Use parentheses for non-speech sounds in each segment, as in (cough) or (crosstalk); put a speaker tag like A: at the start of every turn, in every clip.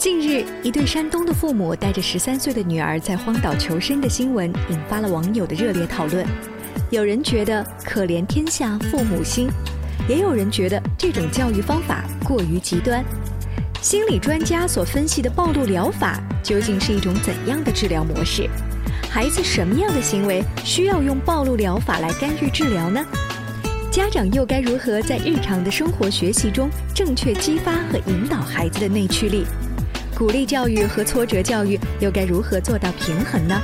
A: 近日，一对山东的父母带着十三岁的女儿在荒岛求生的新闻，引发了网友的热烈讨论。有人觉得可怜天下父母心，也有人觉得这种教育方法过于极端。心理专家所分析的暴露疗法究竟是一种怎样的治疗模式？孩子什么样的行为需要用暴露疗法来干预治疗呢？家长又该如何在日常的生活学习中正确激发和引导孩子的内驱力？鼓励教育和挫折教育又该如何做到平衡呢？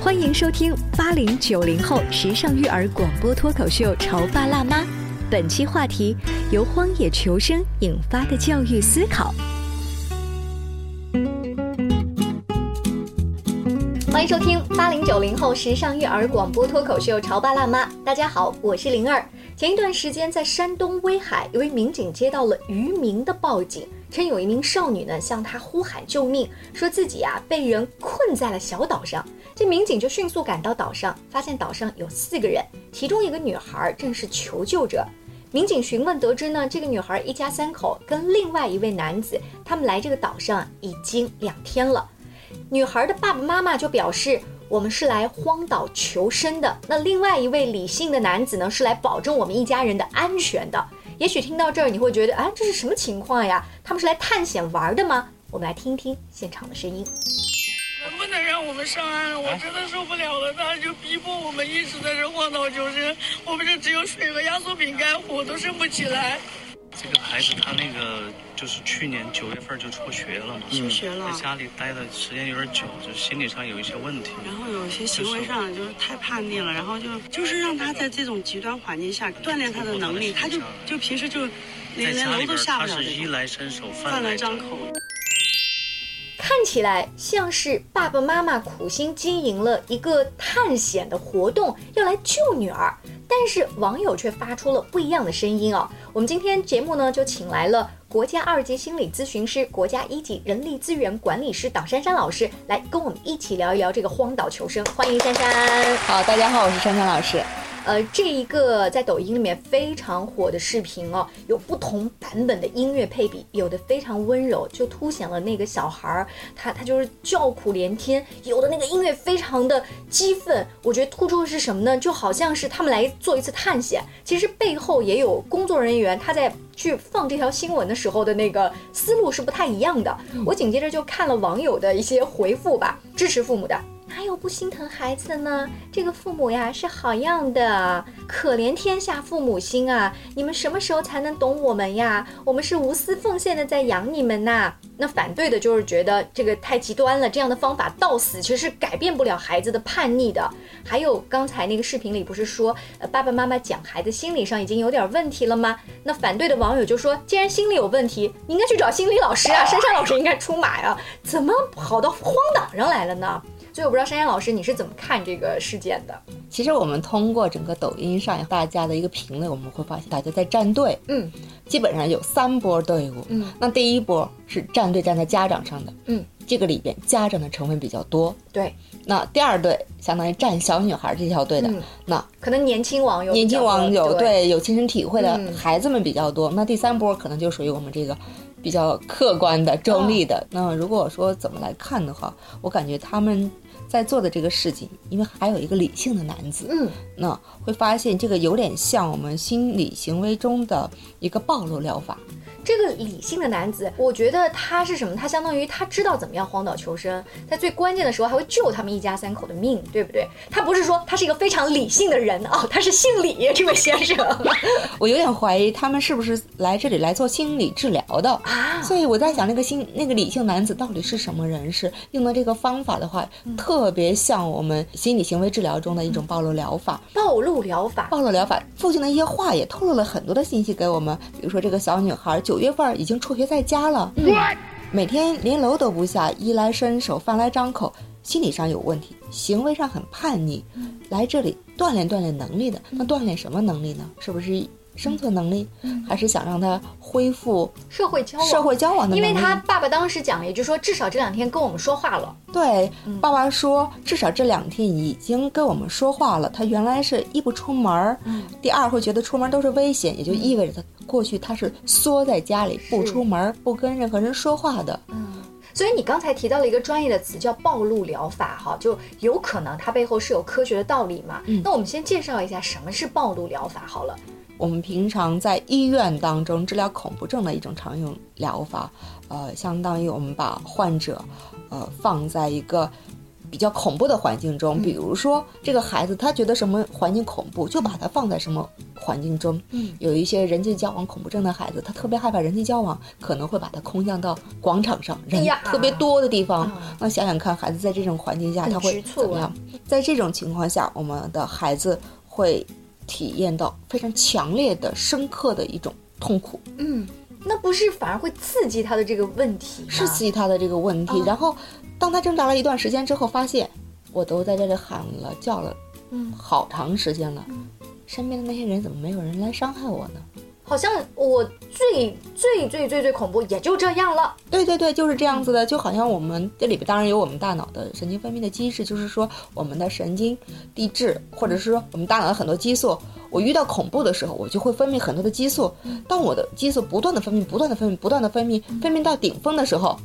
A: 欢迎收听八零九零后时尚育儿广播脱口秀《潮爸辣妈》，本期话题由荒野求生引发的教育思考。欢迎收听八零九零后时尚育儿广播脱口秀《潮爸辣妈》，大家好，我是灵儿。前一段时间，在山东威海，一位民警接到了渔民的报警。称有一名少女呢向他呼喊救命，说自己啊被人困在了小岛上。这民警就迅速赶到岛上，发现岛上有四个人，其中一个女孩正是求救者。民警询问得知呢，这个女孩一家三口跟另外一位男子，他们来这个岛上已经两天了。女孩的爸爸妈妈就表示，我们是来荒岛求生的。那另外一位李姓的男子呢，是来保证我们一家人的安全的。也许听到这儿，你会觉得，啊，这是什么情况呀？他们是来探险玩的吗？我们来听一听现场的声音。
B: 能不能让我们上岸？我真的受不了了，他就逼迫我们一直在这荒岛求生。我们这只有水和压缩饼干，火都升不起来。
C: 这个孩子他那个就是去年九月份就辍学了嘛，
B: 辍学了，
C: 在家里待的时间有点久，就心理上有一些问题。
B: 然后有一些行为上就是太叛逆了，然后就就是让他在这种极端环境下锻炼他的能力，他就就平时就连连楼都下不了。
C: 他是衣来伸手，
B: 饭来张口。
A: 看起来像是爸爸妈妈苦心经营了一个探险的活动，要来救女儿。但是网友却发出了不一样的声音啊！我们今天节目呢就请来了国家二级心理咨询师、国家一级人力资源管理师党珊珊老师来跟我们一起聊一聊这个荒岛求生。欢迎珊珊。
D: 好，大家好，我是珊珊老师。
A: 呃，这一个在抖音里面非常火的视频哦，有不同版本的音乐配比，有的非常温柔，就凸显了那个小孩儿，他他就是叫苦连天；有的那个音乐非常的激愤，我觉得突出的是什么呢？就好像是他们来做一次探险，其实背后也有工作人员他在去放这条新闻的时候的那个思路是不太一样的。我紧接着就看了网友的一些回复吧，支持父母的。哪有不心疼孩子的呢？这个父母呀是好样的，可怜天下父母心啊！你们什么时候才能懂我们呀？我们是无私奉献的在养你们呐。那反对的就是觉得这个太极端了，这样的方法到死其实是改变不了孩子的叛逆的。还有刚才那个视频里不是说，呃，爸爸妈妈讲孩子心理上已经有点问题了吗？那反对的网友就说，既然心理有问题，你应该去找心理老师啊，珊珊老师应该出马呀，怎么跑到荒岛上来了呢？所以我不知道珊珊老师你是怎么看这个事件的？
D: 其实我们通过整个抖音上大家的一个评论，我们会发现大家在站队，
A: 嗯，
D: 基本上有三波队伍，
A: 嗯，
D: 那第一波是站队站在家长上的，
A: 嗯，
D: 这个里边家长的成分比较多，
A: 对。
D: 那第二队相当于站小女孩这条队的，那
A: 可能年轻网友、
D: 年轻网友
A: 对
D: 有亲身体会的孩子们比较多。那第三波可能就属于我们这个比较客观的、中立的。那如果说怎么来看的话，我感觉他们。在做的这个事情，因为还有一个理性的男子，
A: 嗯，
D: 那会发现这个有点像我们心理行为中的一个暴露疗法。
A: 这个理性的男子，我觉得他是什么？他相当于他知道怎么样荒岛求生，在最关键的时候还会救他们一家三口的命，对不对？他不是说他是一个非常理性的人啊，(laughs) 他是姓李这位先生。(laughs)
D: 我有点怀疑他们是不是来这里来做心理治疗的
A: 啊？
D: 所以我在想，那个心那个理性男子到底是什么人士？用的这个方法的话，特别像我们心理行为治疗中的一种暴露疗法。
A: 暴露疗法，
D: 暴露疗法，父亲的一些话也透露了很多的信息给我们，比如说这个小女孩。九月份已经辍学在家了，每天连楼都不下，衣来伸手，饭来张口，心理上有问题，行为上很叛逆，来这里锻炼锻炼能力的。那锻炼什么能力呢？是不是？生存能力，还是想让他恢复
A: 社会交往？
D: 社会交往的
A: 因为他爸爸当时讲了，也就是说，至少这两天跟我们说话了。
D: 对，爸爸说，至少这两天已经跟我们说话了。他原来是一不出门，第二会觉得出门都是危险，也就意味着他过去他是缩在家里不出门，不跟任何人说话的。
A: 嗯。所以你刚才提到了一个专业的词叫暴露疗法，哈，就有可能它背后是有科学的道理嘛。那我们先介绍一下什么是暴露疗法好了。
D: 我们平常在医院当中治疗恐怖症的一种常用疗法，呃，相当于我们把患者，呃，放在一个比较恐怖的环境中，比如说这个孩子他觉得什么环境恐怖，就把他放在什么环境中。
A: 嗯，
D: 有一些人际交往恐怖症的孩子，他特别害怕人际交往，可能会把他空降到广场上人特别多的地方。
A: 啊
D: 那想想看，孩子在这种环境下他会怎么样？在这种情况下，我们的孩子会体验到非常强烈的、深刻的一种痛苦。
A: 嗯，那不是反而会刺激他的这个问题？
D: 是刺激他的这个问题。
A: 哦
D: 然后，当他挣扎了一段时间之后，发现我都在这里喊了叫了，
A: 嗯
D: 好长时间了，身边的那些人怎么没有人来伤害我呢？
A: 好像我最最最最最恐怖也就这样了。
D: 对对对，就是这样子的，就好像我们这里边当然有我们大脑的神经分泌的机制，就是说我们的神经递质，或者是说我们大脑的很多激素。我遇到恐怖的时候，我就会分泌很多的激素。当我的激素不断的分泌、不断的分泌、不断的分泌，分泌到顶峰的时候，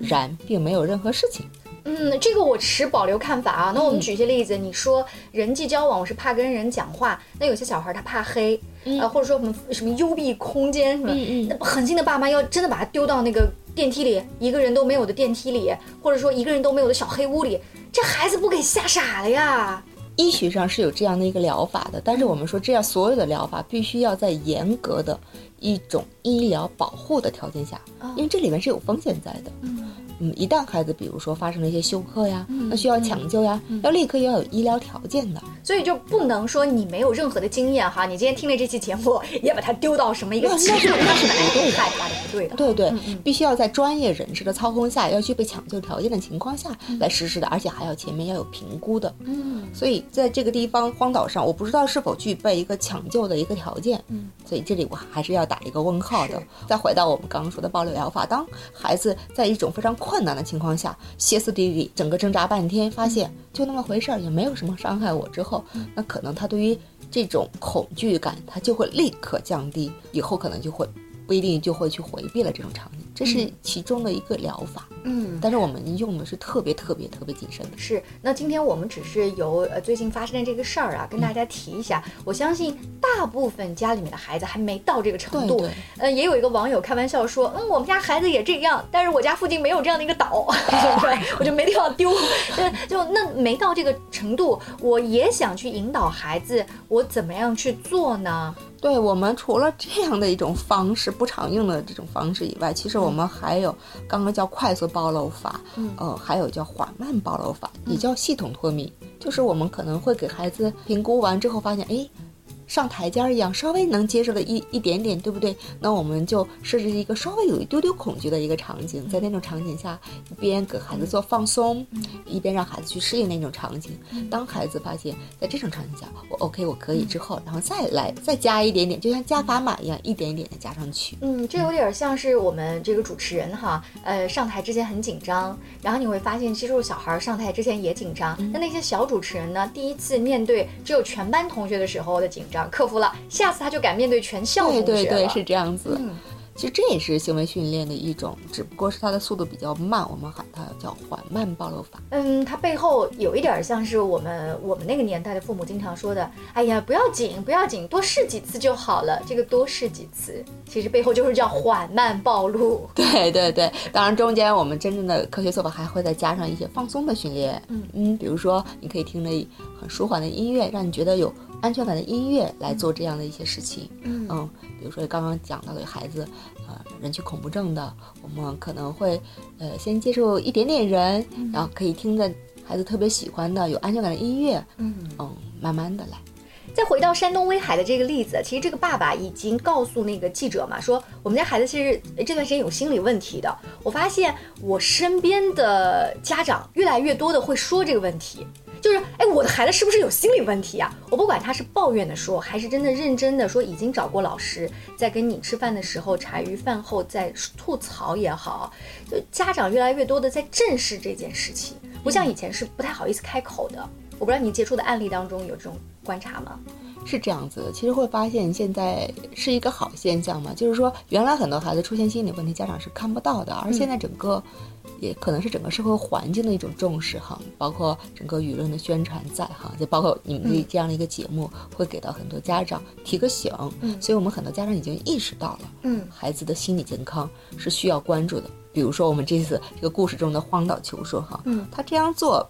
D: 然并没有任何事情。
A: 嗯，这个我持保留看法啊。那我们举一些例子，你说人际交往，我是怕跟人讲话，那有些小孩他怕黑，呃，或者说什么什么幽闭空间什么，那狠心的爸妈要真的把他丢到那个电梯里，一个人都没有的电梯里，或者说一个人都没有的小黑屋里，这孩子不给吓傻了呀？
D: 医学上是有这样的一个疗法的，但是我们说这样所有的疗法必须要在严格的一种医疗保护的条件下，因为这里面是有风险在的。嗯，一旦孩子比如说发生了一些休克呀，那需要抢救呀，要立刻要有医疗条件的。
A: 所以就不能说你没有任何的经验哈，你今天听了这期节目，也把它丢到什么一个
D: 那
A: 极度
D: 那是
A: 害
D: 不对的
A: 害怕的，不对的。
D: 对对，必须要在专业人士的操控下，要具备抢救条件的情况下来实施的，而且还要前面要有评估的。
A: 嗯，
D: 所以在这个地方荒岛上，我不知道是否具备一个抢救的一个条件。
A: 嗯，
D: 所以这里我还是要打一个问号的。再回到我们刚刚说的暴力疗法，当孩子在一种非常困难的情况下，歇斯底里，整个挣扎半天，发现就那么回事儿，也没有什么伤害我之后，那可能他对于这种恐惧感，他就会立刻降低，以后可能就会不一定就会去回避了这种场景，这是其中的一个疗法。
A: 嗯，
D: 但是我们用的是特别特别特别谨慎的。
A: 是。那今天我们只是由呃最近发生的这个事儿啊，跟大家提一下。我相信大部分家里面的孩子还没到这个程度。
D: 对对
A: 呃，也有一个网友开玩笑说，嗯，我们家孩子也这样，但是我家附近没有这样的一个岛？(laughs) 我就没地方丢。对，就那没到这个程度，我也想去引导孩子，我怎么样去做呢？
D: 对我们除了这样的一种方式不常用的这种方式以外，其实我们还有刚刚叫快速暴露法，
A: 嗯
D: 呃，还有叫缓慢暴露法，也叫系统脱敏，就是我们可能会给孩子评估完之后发现，哎。上台阶儿一样，稍微能接受的一一点点，对不对？那我们就设置一个稍微有一丢丢恐惧的一个场景，在那种场景下，一边给孩子做放松，一边让孩子去适应那种场景。当孩子发现，在这种场景下，我 OK，我可以之后，然后再来再加一点点，就像加砝码一样，一点一点的加上去。
A: 嗯，这有点像是我们这个主持人哈，呃，上台之前很紧张，然后你会发现，其实小孩上台之前也紧张。那、那些小主持人呢，第一次面对只有全班同学的时候的紧张克服了，下次他就敢面对全校同学了。
D: 对对对，是这样子。
A: 嗯
D: 其实这也是行为训练的一种，只不过是它的速度比较慢，我们喊它叫缓慢暴露法。
A: 嗯，它背后有一点像是我们我们那个年代的父母经常说的，哎呀，不要紧，不要紧，多试几次就好了。这个多试几次，其实背后就是叫缓慢暴露。(laughs)
D: 对对对，当然中间我们真正的科学做法还会再加上一些放松的训练。
A: 嗯
D: 嗯，比如说你可以听着很舒缓的音乐，让你觉得有安全感的音乐来做这样的一些事情。
A: 嗯
D: 嗯，比如说刚刚讲到的孩子，呃，人群恐怖症的，我们可能会呃先接触一点点人，然后可以听着孩子特别喜欢的有安全感的音乐，
A: 嗯。
D: 嗯，慢慢的来。
A: 再回到山东威海的这个例子，其实这个爸爸已经告诉那个记者嘛，说我们家孩子其实呃这段时间有心理问题的。我发现我身边的家长越来越多的会说这个问题，就是哎，我的孩子是不是有心理问题呀、我不管他是抱怨的说，还是真的认真的说，已经找过老师，在跟你吃饭的时候，茶余饭后在吐槽也好，就家长越来越多的在正视这件事情，不像以前是不太好意思开口的。我不知道你接触的案例当中有这种观察吗？
D: 是这样子的，其实会发现现在是一个好现象嘛，就是说原来很多孩子出现心理问题，家长是看不到的，而现在整个，也可能是整个社会环境的一种重视哈，包括整个舆论的宣传在哈，就包括你们这这样的一个节目，会给到很多家长提个醒，
A: 嗯
D: 所以我们很多家长已经意识到了，
A: 嗯
D: 孩子的心理健康是需要关注的。比如说我们这次这个故事中的荒岛求生哈，
A: 嗯
D: 他这样做，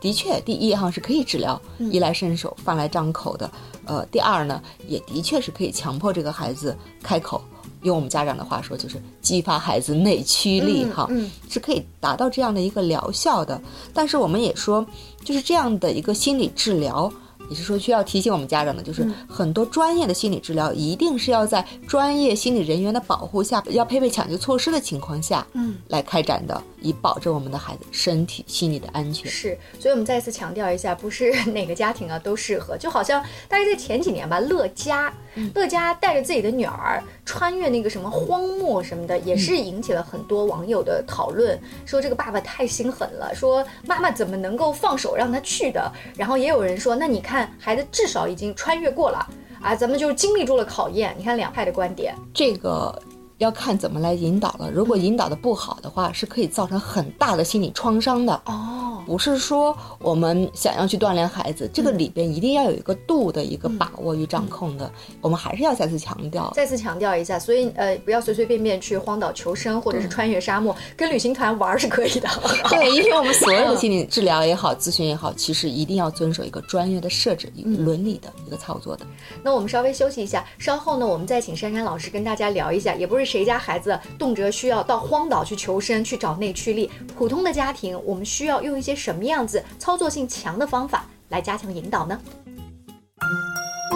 D: 的确，第一哈是可以治疗
A: 嗯
D: 衣来伸手、饭来张口的，呃，第二呢，也的确是可以强迫这个孩子开口。用我们家长的话说，就是激发孩子内驱力哈，
A: 嗯
D: 是可以达到这样的一个疗效的。但是我们也说，就是这样的一个心理治疗，也是说需要提醒我们家长的，就是
A: 嗯
D: 很多专业的心理治疗一定是要在专业心理人员的保护下，要配备抢救措施的情况下，
A: 嗯，
D: 来开展的，以保证我们的孩子身体、心理的安全。
A: 是，所以我们再次强调一下，不是哪个家庭啊都适合。就好像大概在前几年吧，乐嘉，乐嘉带着自己的女儿穿越那个什么荒漠什么的，也是引起了很多网友的讨论，说这个爸爸太心狠了，说妈妈怎么能够放手让他去的？然后也有人说，那你看孩子至少已经穿越过了啊，咱们就是经历住了考验。你看两派的观点，
D: 这个要看怎么来引导了。如果引导的不好的话，是可以造成很大的心理创伤的。
A: 哦，
D: 不是说我们想要去锻炼孩子，这个里边一定要有一个度的一个把握与掌控的。我们还是要再次强调，
A: 再次强调一下，所以呃，不要随随便便去荒岛求生，或者是穿越沙漠，跟旅行团玩儿是可以的。(laughs)
D: 对，因为我们所有的心理治疗也好，咨询也好，其实一定要遵守一个专业的设置、一个伦理的一个操作的。
A: 那我们稍微休息一下，稍后呢，我们再请珊珊老师跟大家聊一下，也不是谁家孩子动辄需要到荒岛去求生，去找内驱力，普通的家庭，我们需要用一些什么样子操作性强的方法来加强引导呢？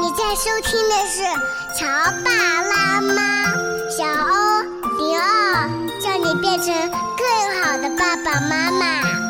E: 你在收听的是《乔爸拉妈》，小欧零二，叫你变成更好的爸爸妈妈。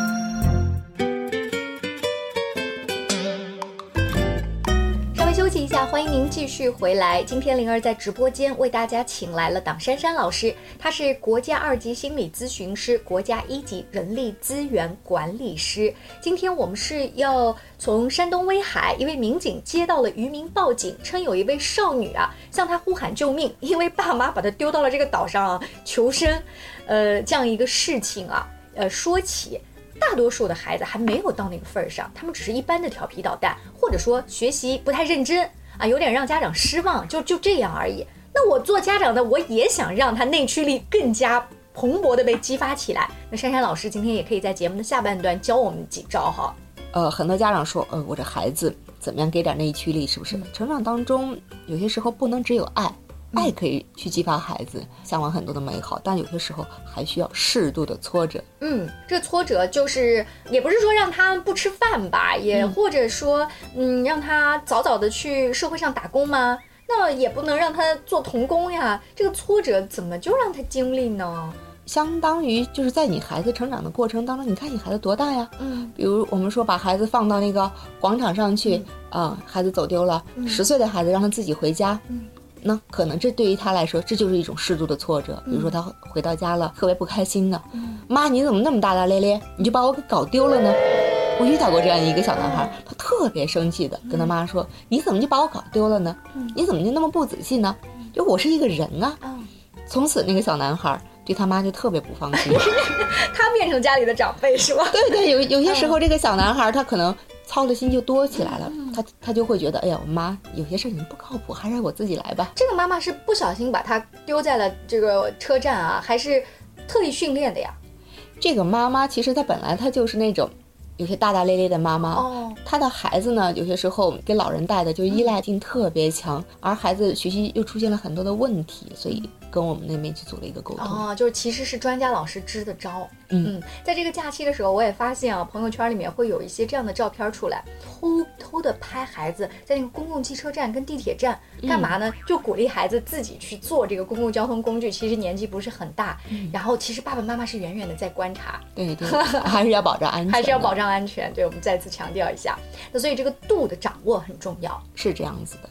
A: 休息一下，欢迎您继续回来。今天灵儿在直播间为大家请来了党珊珊老师，她是国家二级心理咨询师、国家一级人力资源管理师。今天我们是要从山东威海一位民警接到了渔民报警，称有一位少女啊向他呼喊救命，因为爸妈把她丢到了这个岛上啊求生，呃，这样一个事情啊，呃，说起。大多数的孩子还没有到那个份儿上，他们只是一般的调皮捣蛋，或者说学习不太认真啊，有点让家长失望，就就这样而已。那我做家长的，我也想让他内驱力更加蓬勃的被激发起来。那珊珊老师今天也可以在节目的下半段教我们几招哈。
D: 呃，很多家长说，呃，我这孩子怎么样给点内驱力，是不是？成长当中有些时候不能只有爱。爱可以去激发孩子向往很多的美好，但有些时候还需要适度的挫折。
A: 嗯，这挫折就是也不是说让他不吃饭吧，也或者说，嗯，让他早早的去社会上打工吗？那也不能让他做童工呀。这个挫折怎么就让他经历呢？
D: 相当于就是在你孩子成长的过程当中，你看你孩子多大呀？
A: 嗯，
D: 比如我们说把孩子放到那个广场上去，啊、孩子走丢了，十岁的孩子让他自己回家，
A: 嗯
D: 那可能这对于他来说，这就是一种适度的挫折。比如说他回到家了，特别不开心的，妈你怎么那么大大咧咧，你就把我给搞丢了呢？我遇到过这样一个小男孩，他特别生气的跟他妈说：“你怎么就把我搞丢了呢？你怎么就那么不仔细呢？就我是一个人啊！”
A: 嗯
D: 从此那个小男孩对他妈就特别不放心。(laughs)
A: 他变成家里的长辈是吧？(laughs)
D: 对对，有有些时候这个小男孩他可能操的心就多起来了，他他就会觉得，哎呀，我妈有些事情不靠谱，还是我自己来吧。
A: 这个妈妈是不小心把他丢在了这个车站啊，还是特意训练的呀？
D: 这个妈妈其实她本来她就是那种有些大大咧咧的妈妈。
A: 哦，
D: 她的孩子呢，有些时候给老人带的就依赖性特别强，而孩子学习又出现了很多的问题，所以跟我们那边去做了一个沟通。
A: 哦，就是其实是专家老师支的招。
D: 嗯
A: 在这个假期的时候，我也发现啊，朋友圈里面会有一些这样的照片出来，偷偷的拍孩子在那个公共汽车站跟地铁站干嘛呢？就鼓励孩子自己去坐这个公共交通工具。其实年纪不是很大，然后其实爸爸妈妈是远远的在观察，
D: 对 (laughs) 对，还是要保障安全，
A: 还是要保。障安全。对，我们再次强调一下。那所以这个度的掌握很重要。
D: 是这样子的，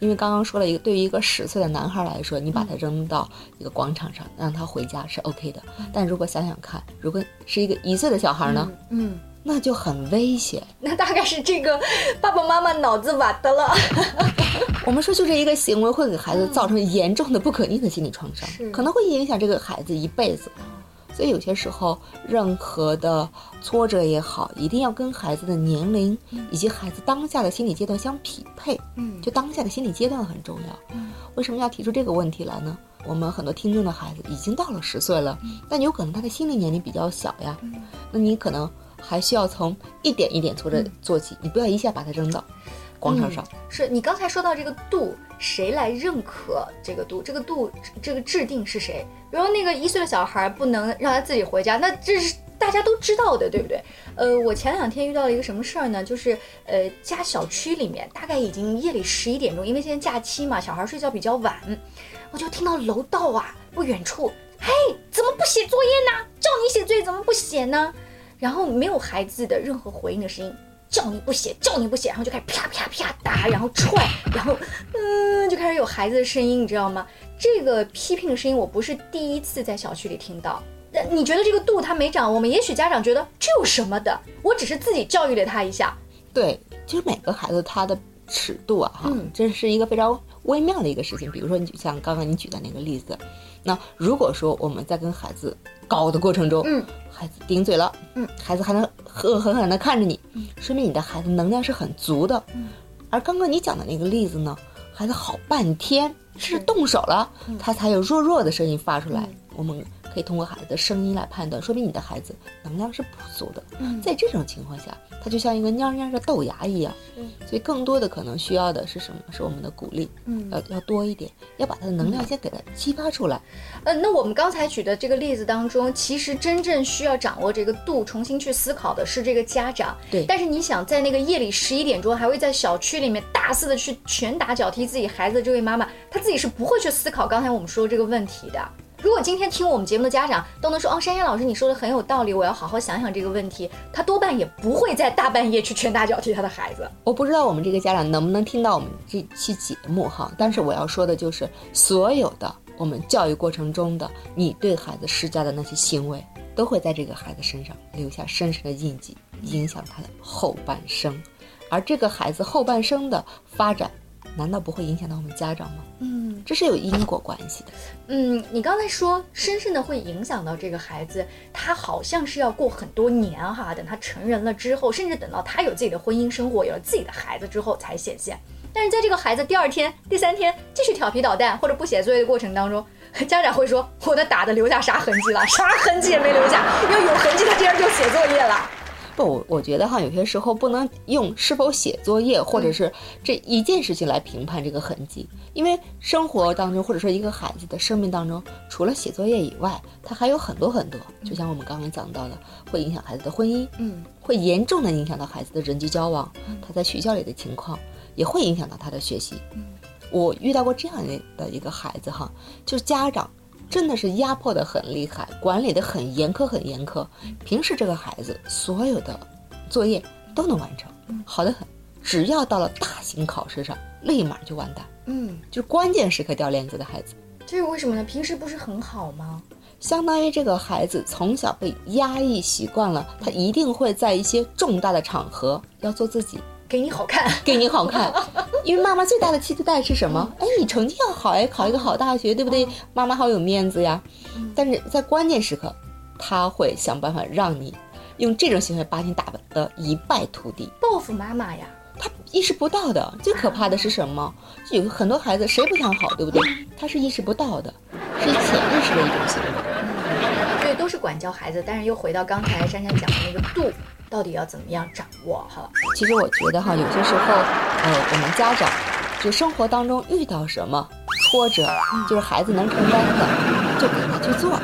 D: 因为刚刚说了一个，对于一个十岁的男孩来说，你把他扔到一个广场上，让他回家是 OK 的。但如果想想看，如果是一个一岁的小孩呢，
A: 嗯，
D: 那就很危险。
A: 那大概是这个爸爸妈妈脑子瓦的了。(laughs)
D: 我们说，就这一个行为会给孩子造成严重的不可逆的心理创伤，
A: 是
D: 可能会影响这个孩子一辈子。所以有些时候，任何的挫折也好，一定要跟孩子的年龄以及孩子当下的心理阶段相匹配。
A: 嗯
D: 就当下的心理阶段很重要。为什么要提出这个问题来呢？我们很多听众的孩子已经到了十岁了，但有可能他的心理年龄比较小呀，那你可能还需要从一点一点挫折做起，你不要一下把他扔到广场上。
A: 是你刚才说到这个度，谁来认可这个度？这个度，这个制定是谁？比如那个一岁的小孩不能让他自己回家，那这是大家都知道的，对不对？呃，我前两天遇到了一个什么事儿呢？就是呃，家小区里面大概已经夜里十一点钟，因为现在假期嘛，小孩睡觉比较晚，我就听到楼道啊不远处，嘿，怎么不写作业呢？叫你写作业怎么不写呢？然后没有孩子的任何回应的声音，叫你不写，叫你不写，然后就开始啪啪啪打，然后踹，然后嗯，就开始有孩子的声音，你知道吗？这个批评的声音我不是第一次在小区里听到。那你觉得这个度他没掌握吗？也许家长觉得这有什么的，我只是自己教育了他一下。
D: 对，其实每个孩子他的尺度啊，哈，
A: 嗯
D: 这是一个非常微妙的一个事情。比如说，你就像刚刚你举的那个例子，那如果说我们在跟孩子搞的过程中，
A: 嗯，
D: 孩子顶嘴了，
A: 嗯，
D: 孩子还能恶狠狠地看着你，说明你的孩子能量是很足的。
A: 嗯，
D: 而刚刚你讲的那个例子呢，孩子好半天是
A: 是
D: 动手了，他才有弱弱的声音发出来。
A: 嗯。
D: 我们可以通过孩子的声音来判断，说明你的孩子能量是不足的。
A: 嗯
D: 在这种情况下，他就像一个蔫蔫的豆芽一样，所以更多的可能需要的是什么？是我们的鼓励，
A: 嗯
D: 要要多一点，要把他的能量先给他激发出来。
A: 呃，那我们刚才举的这个例子当中，其实真正需要掌握这个度，重新去思考的是这个家长。
D: 对
A: 但是你想，在那个夜里十一点钟，还会在小区里面大肆的去拳打脚踢自己孩子的这位妈妈，她自己是不会去思考刚才我们说这个问题的。如果今天听我们节目的家长都能说，哦，珊珊老师你说的很有道理，我要好好想想这个问题，他多半也不会在大半夜去拳打脚踢他的孩子。
D: 我不知道我们这个家长能不能听到我们这期节目哈，但是我要说的就是，所有的我们教育过程中的你对孩子施加的那些行为，都会在这个孩子身上留下深深的印记，影响他的后半生。而这个孩子后半生的发展，难道不会影响到我们家长吗？
A: 嗯
D: 这是有因果关系的。
A: 嗯，你刚才说深深的会影响到这个孩子，他好像是要过很多年哈，等他成人了之后，甚至等到他有自己的婚姻生活，有了自己的孩子之后才显现。但是在这个孩子第二天、第三天继续调皮捣蛋或者不写作业的过程当中，(laughs) 家长会说：“我的打的留下啥痕迹了？啥痕迹也没留下，要有痕迹他第二天就写作业了。
D: 不，我我觉得哈，有些时候不能用是否写作业或者是这一件事情来评判这个痕迹，因为生活当中或者说一个孩子的生命当中，除了写作业以外，他还有很多很多，就像我们刚刚讲到的，会影响孩子的婚姻，
A: 嗯，
D: 会严重的影响到孩子的人际交往，他在学校里的情况，也会影响到他的学习。我遇到过这样的一个孩子哈，就是家长真的是压迫的很厉害，管理的很严苛，很严苛。平时这个孩子所有的作业都能完成，好的很，只要到了大型考试上，立马就完蛋，
A: 嗯，
D: 就关键时刻掉链子的孩子。
A: 这是为什么呢？平时不是很好吗？
D: 相当于这个孩子从小被压抑习惯了，他一定会在一些重大的场合要做自己，
A: 给你好看，(laughs)
D: 给你好看。因为妈妈最大的期待是什么？哎，你成绩要好，哎，考一个好大学，对不对？妈妈好有面子呀。但是在关键时刻，他会想办法让你用这种行为把你打得一败涂地。
A: 报复妈妈呀。
D: 他意识不到的，最可怕的是什么？有很多孩子谁不想好，对不对？他是意识不到的，是潜意识的一种行为。
A: 是管教孩子，但是又回到刚才珊珊讲的那个度，到底要怎么样掌握哈？
D: 其实我觉得哈，有些时候，呃，我们家长就生活当中遇到什么挫折，就是孩子能承担的，就给他去做。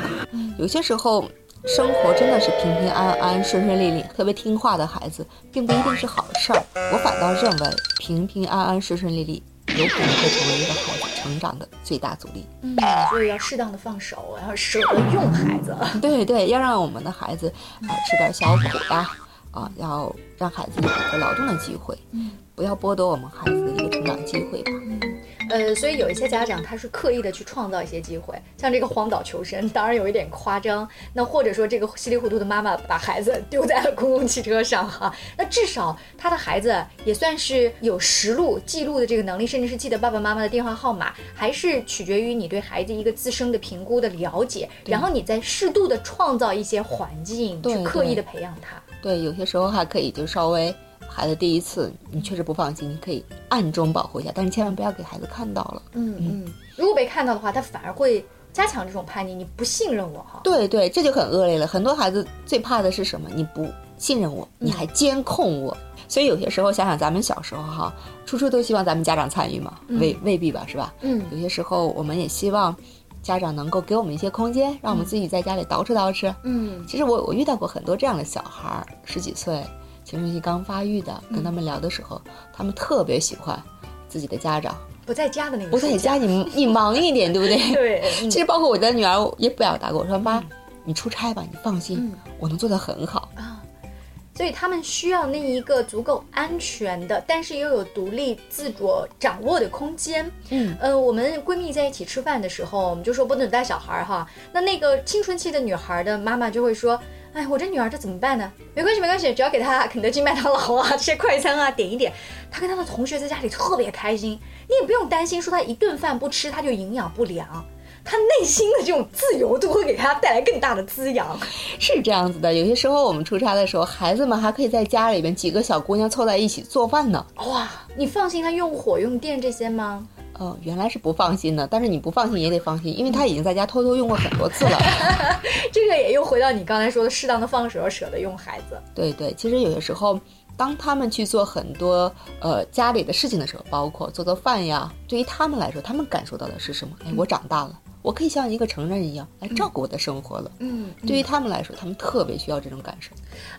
D: 有些时候，生活真的是平平安安、顺顺利利，特别听话的孩子，并不一定是好事儿。我反倒认为，平平安安、顺顺利利，有可能会成为一个孩子成长的最大阻力。
A: 嗯，所以要适当的放手，然后舍得用孩子。(laughs)
D: 对对，要让我们的孩子啊、吃点小苦呀，啊，要让孩子有一个劳动的机会，不要剥夺我们孩子的一个成长机会吧。
A: 呃，所以有一些家长他是刻意的去创造一些机会，像这个荒岛求生，当然有一点夸张。那或者说这个稀里糊涂的妈妈把孩子丢在了公共汽车上哈，那至少他的孩子也算是有实录记录的这个能力，甚至是记得爸爸妈妈的电话号码，还是取决于你对孩子一个自身的评估的了解，然后你再适度的创造一些环境，去刻意的培养他。
D: 对，有些时候还可以就稍微。孩子第一次，你确实不放心，你可以暗中保护一下，但是千万不要给孩子看到了。
A: 嗯嗯，如果被看到的话，他反而会加强这种叛逆。你不信任我哈？
D: 对对，这就很恶劣了。很多孩子最怕的是什么？你不信任我，你还监控我。所以有些时候想想咱们小时候哈，处处都希望咱们家长参与嘛，未未必吧，是吧？
A: 嗯，
D: 有些时候我们也希望家长能够给我们一些空间，让我们自己在家里捯饬捯饬。
A: 嗯，
D: 其实我我遇到过很多这样的小孩儿，十几岁。青春期刚发育的，跟他们聊的时候，他们特别喜欢自己的家长
A: 不在家的那个
D: 不在家，你你忙一点，(laughs) 对不对？
A: 对。
D: 其实包括我的女儿也表达过，我说妈，你出差吧，你放心，我能做得很好
A: 啊。所以他们需要那一个足够安全的，但是又有独立自主掌握的空间。
D: 嗯，
A: 呃，我们闺蜜在一起吃饭的时候，我们就说不能带小孩儿哈。那那个青春期的女孩的妈妈就会说。哎，我这女儿这怎么办呢？没关系，没关系，(laughs) 只要给她肯德基、麦当劳啊这些快餐啊点一点，她跟她的同学在家里特别开心。你也不用担心说她一顿饭不吃她就营养不良，她内心的这种自由度会给他带来更大的滋养。
D: 是这样子的，有些时候我们出差的时候，孩子们还可以在家里边几个小姑娘凑在一起做饭呢。
A: 哇，你放心他用火用电这些吗？
D: 哦，原来是不放心的，但是你不放心也得放心，因为他已经在家偷偷用过很多次了。(laughs)
A: 这个也又回到你刚才说的，适当的放手，舍得用孩子。
D: 对对，其实有些时候，当他们去做很多呃家里的事情的时候，包括做做饭呀，对于他们来说，他们感受到的是什么？哎，我长大了。我可以像一个成人一样来照顾我的生活了。
A: 嗯，
D: 对于他们来说，他们特别需要这种感受。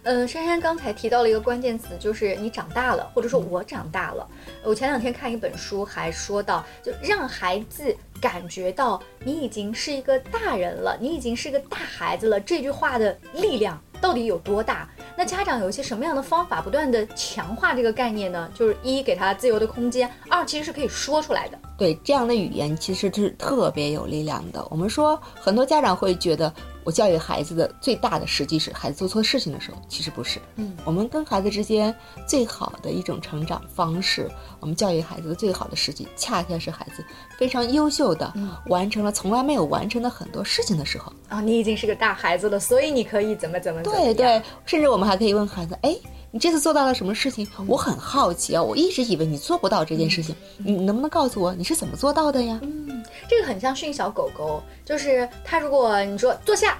A: 嗯，珊珊刚才提到了一个关键词，就是你长大了，或者说我长大了。我前两天看一本书，还说到，就让孩子感觉到你已经是一个大人了，你已经是个大孩子了。这句话的力量到底有多大？那家长有一些什么样的方法，不断的强化这个概念呢？就是一给他自由的空间，二其实是可以说出来的。
D: 对，这样的语言其实是特别有力量的。我们说很多家长会觉得。我教育孩子的最大的时机是孩子做错事情的时候，其实不是。
A: 嗯，
D: 我们跟孩子之间最好的一种成长方式，我们教育孩子的最好的时机，恰恰是孩子非常优秀的完成了从来没有完成的很多事情的时候。
A: 啊，你已经是个大孩子了，所以你可以怎么怎么
D: 对对，甚至我们还可以问孩子：哎，你这次做到了什么事情？我很好奇啊，我一直以为你做不到这件事情，你能不能告诉我你是怎么做到的呀？
A: 嗯，这个很像训小狗狗，就是它如果你说坐下。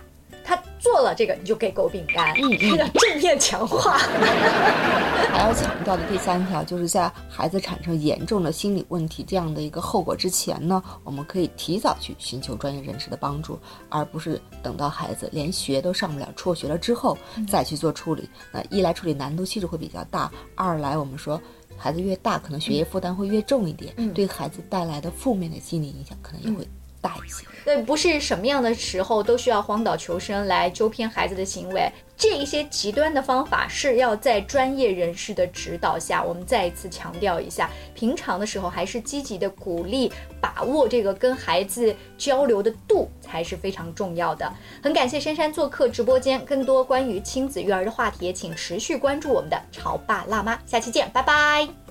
A: 他做了这个，你就给狗饼干，
D: 嗯
A: 嗯，正面强化。(laughs)
D: 还要强调的第三条，就是在孩子产生严重的心理问题这样的一个后果之前呢，我们可以提早去寻求专业人士的帮助，而不是等到孩子连学都上不了、辍学了之后再去做处理。那一来处理难度其实会比较大，二来我们说孩子越大，可能学业负担会越重一点，对孩子带来的负面的心理影响可能也会。大一些，
A: 对，不是什么样的时候都需要荒岛求生来纠偏孩子的行为。这一些极端的方法是要在专业人士的指导下。我们再一次强调一下，平常的时候还是积极的鼓励，把握这个跟孩子交流的度才是非常重要的。很感谢珊珊做客直播间，更多关于亲子育儿的话题，请持续关注我们的潮爸辣妈。下期见，拜拜。